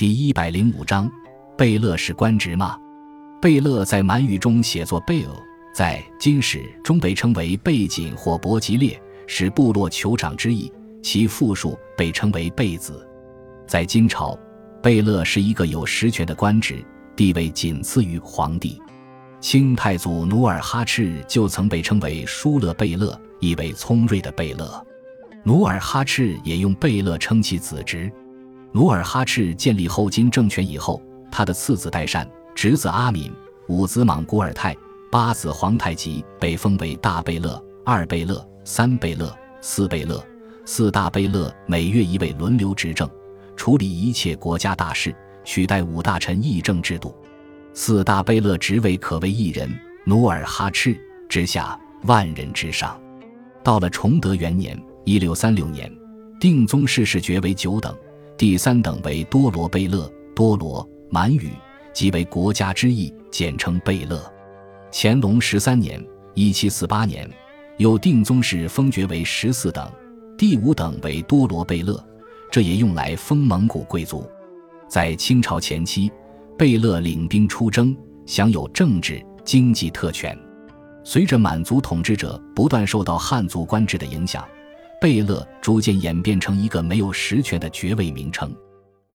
第一百零五章，贝勒是官职吗？贝勒在满语中写作贝尔，在金史中被称为贝锦或伯吉列，是部落酋长之意。其复数被称为贝子。在金朝，贝勒是一个有实权的官职，地位仅次于皇帝。清太祖努尔哈赤就曾被称为舒勒贝勒，意为聪锐的贝勒。努尔哈赤也用贝勒称其子侄。努尔哈赤建立后金政权以后，他的次子代善、侄子阿敏、五子莽古尔泰、八子皇太极被封为大贝勒、二贝勒、三贝勒、四贝勒。四大贝勒每月一位轮流执政，处理一切国家大事，取代五大臣议政制度。四大贝勒职位可谓一人，努尔哈赤之下，万人之上。到了崇德元年（一六三六年），定宗室氏爵为九等，第三等为多罗贝勒。多罗满语即为国家之意，简称贝勒。乾隆十三年（一七四八年），又定宗室封爵为十四等，第五等为多罗贝勒，这也用来封蒙古贵族。在清朝前期，贝勒领兵出征，享有政治、经济特权。随着满族统治者不断受到汉族官制的影响，贝勒逐渐演变成一个没有实权的爵位名称。